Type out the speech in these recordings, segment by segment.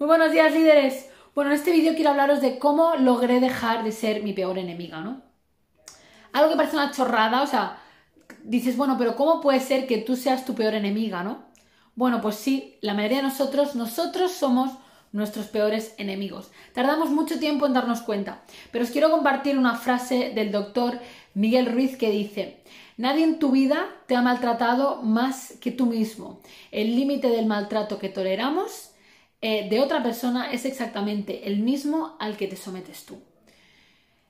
Muy buenos días, líderes. Bueno, en este vídeo quiero hablaros de cómo logré dejar de ser mi peor enemiga, ¿no? Algo que parece una chorrada, o sea, dices, bueno, pero ¿cómo puede ser que tú seas tu peor enemiga, ¿no? Bueno, pues sí, la mayoría de nosotros, nosotros somos nuestros peores enemigos. Tardamos mucho tiempo en darnos cuenta, pero os quiero compartir una frase del doctor Miguel Ruiz que dice, nadie en tu vida te ha maltratado más que tú mismo. El límite del maltrato que toleramos eh, de otra persona es exactamente el mismo al que te sometes tú.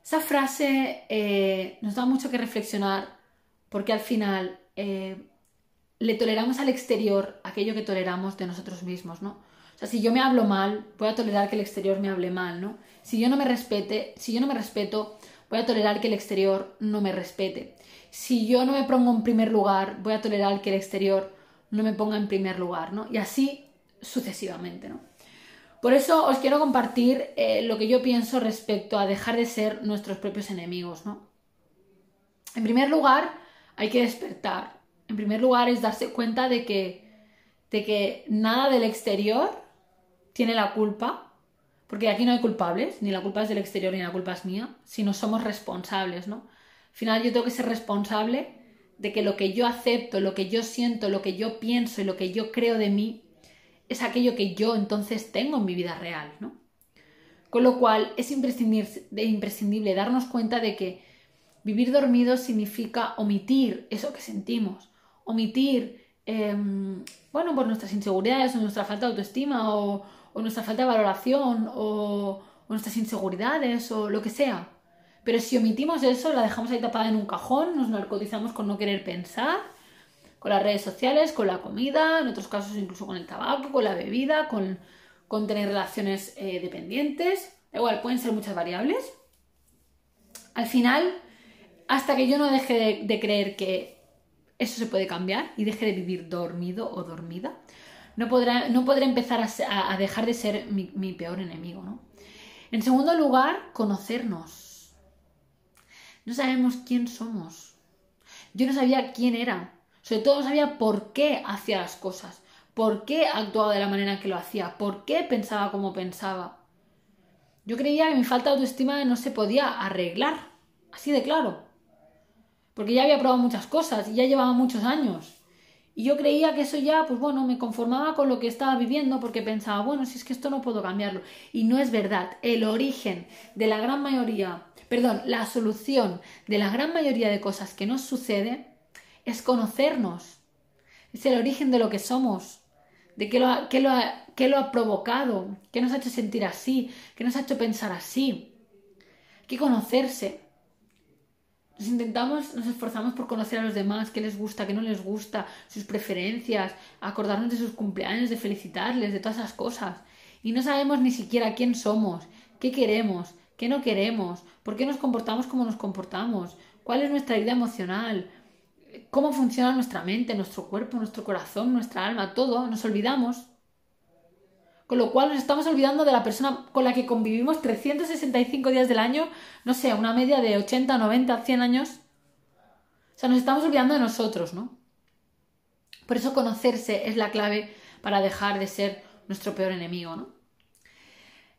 Esa frase eh, nos da mucho que reflexionar porque al final eh, le toleramos al exterior aquello que toleramos de nosotros mismos, ¿no? O sea, si yo me hablo mal, voy a tolerar que el exterior me hable mal, ¿no? Si yo no me respete, si yo no me respeto, voy a tolerar que el exterior no me respete. Si yo no me pongo en primer lugar, voy a tolerar que el exterior no me ponga en primer lugar, ¿no? Y así sucesivamente, ¿no? Por eso os quiero compartir eh, lo que yo pienso respecto a dejar de ser nuestros propios enemigos, ¿no? En primer lugar, hay que despertar. En primer lugar, es darse cuenta de que, de que nada del exterior tiene la culpa, porque aquí no hay culpables, ni la culpa es del exterior ni la culpa es mía, sino somos responsables, ¿no? Al final yo tengo que ser responsable de que lo que yo acepto, lo que yo siento, lo que yo pienso y lo que yo creo de mí es aquello que yo entonces tengo en mi vida real, ¿no? Con lo cual es imprescindible, darnos cuenta de que vivir dormido significa omitir eso que sentimos, omitir, em, bueno, por nuestras inseguridades o nuestra falta de autoestima o, nuestra falta de valoración o, o nuestras inseguridades o lo que sea. Pero si omitimos eso, la dejamos ahí tapada en un cajón, nos narcotizamos con no querer pensar con las redes sociales, con la comida, en otros casos incluso con el tabaco, con la bebida, con, tener relaciones eh, dependientes. Igual, pueden ser muchas variables. Al final, hasta que yo no deje de, creer que eso se puede cambiar y deje de vivir dormido o dormida, no, podrá, no podré empezar a, dejar de ser mi, mi peor enemigo. ¿no? En segundo lugar, conocernos. No sabemos quién somos. Yo no sabía quién era. Sobre todo sabía por qué hacía las cosas, por qué actuaba de la manera que lo hacía, por qué pensaba como pensaba. Yo creía que mi falta de autoestima no se podía arreglar, así de claro. Porque ya había probado muchas cosas y ya llevaba muchos años. Y yo creía que eso ya, pues bueno, me conformaba con lo que estaba viviendo porque pensaba, bueno, si es que esto no puedo cambiarlo. Y no es verdad. El origen de la gran mayoría, perdón, la solución de la gran mayoría de cosas que nos sucede es conocernos, es el origen de lo que somos, de qué lo, ha, lo, ha, lo ha provocado, qué nos ha hecho sentir así, qué nos ha hecho pensar así. Hay que conocerse. Nos intentamos, nos esforzamos por conocer a los demás, qué les gusta, qué no les gusta, sus preferencias, acordarnos de sus cumpleaños, de felicitarles, de todas esas cosas. Y no sabemos ni siquiera quién somos, qué queremos, qué no queremos, por qué nos comportamos como nos comportamos, cuál es nuestra vida emocional, cómo funciona nuestra mente, nuestro cuerpo, nuestro corazón, nuestra alma, todo, nos olvidamos. Con lo cual nos estamos olvidando de la persona con la que convivimos 365 días del año, no sé, una media de 80, 90, 100 años. O sea, nos estamos olvidando de nosotros, ¿no? Por eso conocerse es la clave para dejar de ser nuestro peor enemigo, ¿no?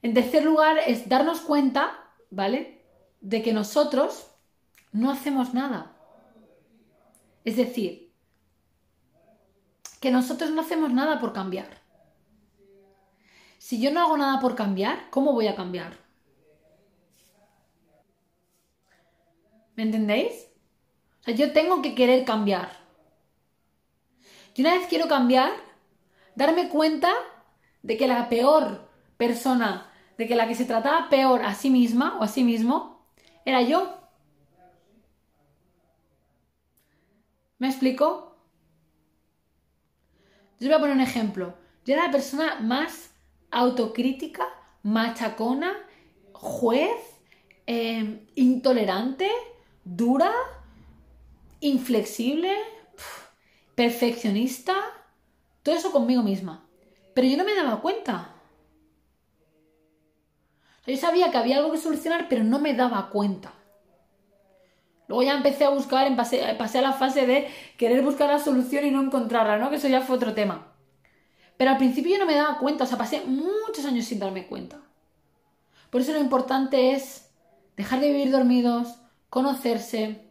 En tercer lugar es darnos cuenta, ¿vale? De que nosotros no hacemos nada. Es decir, que nosotros no hacemos nada por cambiar. Si yo no hago nada por cambiar, ¿cómo voy a cambiar? ¿Me entendéis? O sea, yo tengo que querer cambiar. Y una vez quiero cambiar, darme cuenta de que la peor persona, de que la que se trataba peor a sí misma o a sí mismo, era yo. ¿Me explico? Yo voy a poner un ejemplo. Yo era la persona más autocrítica, machacona, juez, em, intolerante, dura, inflexible, perfeccionista, todo eso conmigo misma. Pero yo no me daba cuenta. yo sabía que había algo que solucionar, pero no me daba cuenta. Luego ya empecé a buscar, pasé, a la fase de querer buscar la solución y no encontrarla, ¿no? Que eso ya fue otro tema. Pero al principio yo no me daba cuenta, o sea, pasé muchos años sin darme cuenta. Por eso lo importante es dejar de vivir dormidos, conocerse,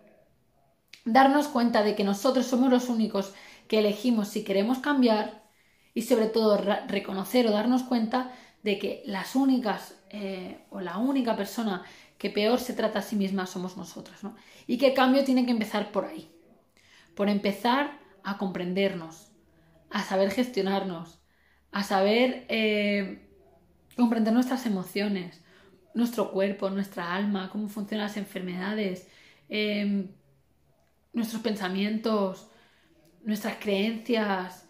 darnos cuenta de que nosotros somos los únicos que elegimos si queremos cambiar y sobre todo reconocer o darnos cuenta de que las únicas eh, o la única persona que peor se trata a sí misma somos nosotros, ¿no? Y que el cambio tiene que empezar por ahí, por empezar a comprendernos, a saber gestionarnos, a saber eh, comprender nuestras emociones, nuestro cuerpo, nuestra alma, cómo funcionan las enfermedades, em, nuestros pensamientos, nuestras creencias,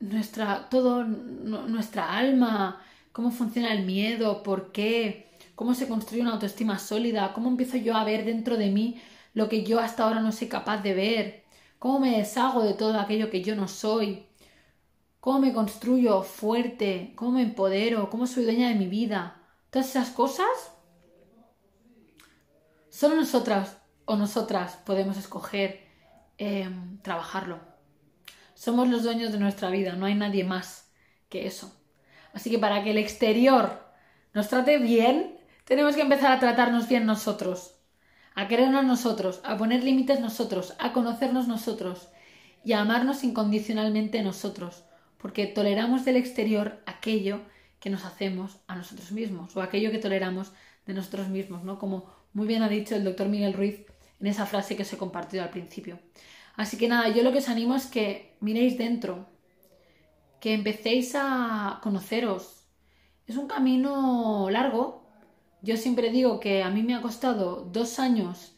nuestra, todo, nuestra alma, cómo funciona el miedo, por qué, cómo se construye una autoestima sólida, cómo empiezo yo a ver dentro de mí lo que yo hasta ahora no soy capaz de ver, cómo me deshago de todo aquello que yo no soy, cómo me construyo fuerte, cómo me empodero, cómo soy dueña de mi vida. Todas esas cosas, solo nosotras o nosotras podemos escoger em, trabajarlo. Somos los dueños de nuestra vida, no hay nadie más que eso. Así que para que el exterior nos trate bien, tenemos que empezar a tratarnos bien nosotros, a querernos nosotros, a poner límites nosotros, a conocernos nosotros y a amarnos incondicionalmente nosotros, porque toleramos del exterior aquello que nos hacemos a nosotros mismos o aquello que toleramos de nosotros mismos, ¿no? Como muy bien ha dicho el doctor Miguel Ruiz en esa frase que os he compartido al principio. Así que nada, yo lo que os animo es que miréis dentro, que empecéis a conoceros. Es un camino largo. Yo siempre digo que a mí me ha costado dos años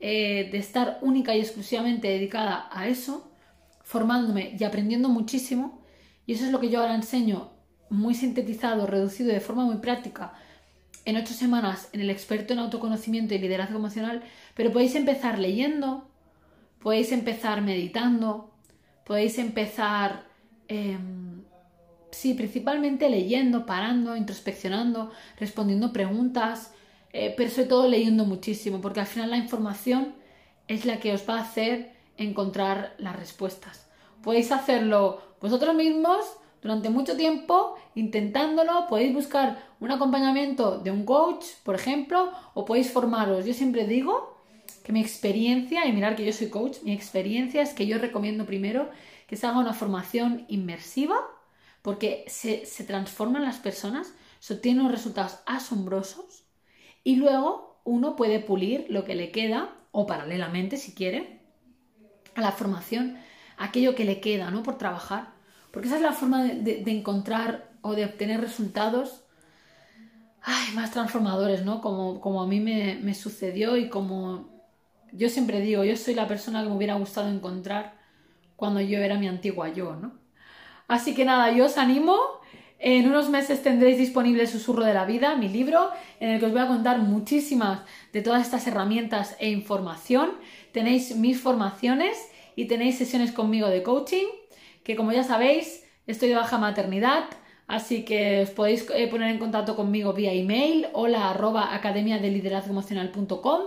eh, de estar única y exclusivamente dedicada a eso, formándome y aprendiendo muchísimo. Y eso es lo que yo ahora enseño muy sintetizado, reducido de forma muy práctica en ocho semanas en el experto en autoconocimiento y liderazgo emocional, pero podéis empezar leyendo, podéis empezar meditando, podéis empezar, em, sí, principalmente leyendo, parando, introspeccionando, respondiendo preguntas, eh, pero sobre todo leyendo muchísimo, porque al final la información es la que os va a hacer encontrar las respuestas. Podéis hacerlo vosotros mismos durante mucho tiempo intentándolo, podéis buscar un acompañamiento de un coach, por ejemplo, o podéis formaros. Yo siempre digo que mi experiencia, y mirar que yo soy coach, mi experiencia es que yo recomiendo primero que se haga una formación inmersiva, porque se, transforman las personas, se obtienen unos resultados asombrosos, y luego uno puede pulir lo que le queda, o paralelamente, si quiere, a la formación, aquello que le queda, ¿no? Por trabajar. Porque esa es la forma de, encontrar o de obtener resultados más transformadores, ¿no? Como, como a mí me, sucedió y como yo siempre digo, yo soy la persona que me hubiera gustado encontrar cuando yo era mi antigua yo, ¿no? Así que nada, yo os animo. En unos meses tendréis disponible Susurro de la Vida, mi libro, en el que os voy a contar muchísimas de todas estas herramientas e información. Tenéis mis formaciones y tenéis sesiones conmigo de coaching que como ya sabéis, estoy de baja maternidad, así que os podéis eh, poner en contacto conmigo vía email, hola arroba academia de liderazgo emocional.com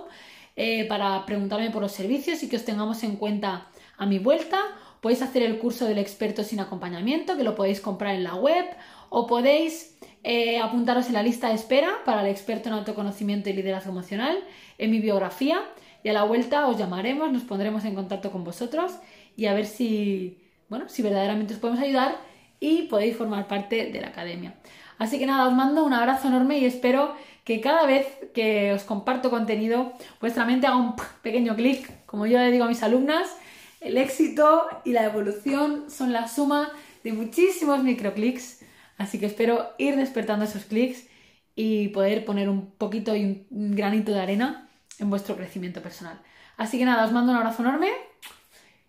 eh, para preguntarme por los servicios y que os tengamos en cuenta a mi vuelta. Podéis hacer el curso del experto sin acompañamiento, que lo podéis comprar en la web, o podéis eh, apuntaros en la lista de espera para el experto en autoconocimiento y liderazgo emocional en mi biografía. Y a la vuelta os llamaremos, nos pondremos en contacto con vosotros y a ver si, bueno, si verdaderamente os podemos ayudar y podéis formar parte de la academia. Así que nada, os mando un abrazo enorme y espero que cada vez que os comparto contenido, vuestra mente haga un pequeño clic, como yo le digo a mis alumnas, el éxito y la evolución son la suma de muchísimos microclics, así que espero ir despertando esos clics y poder poner un poquito y un granito de arena en vuestro crecimiento personal. Así que nada, os mando un abrazo enorme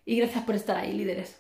y gracias por estar ahí, líderes.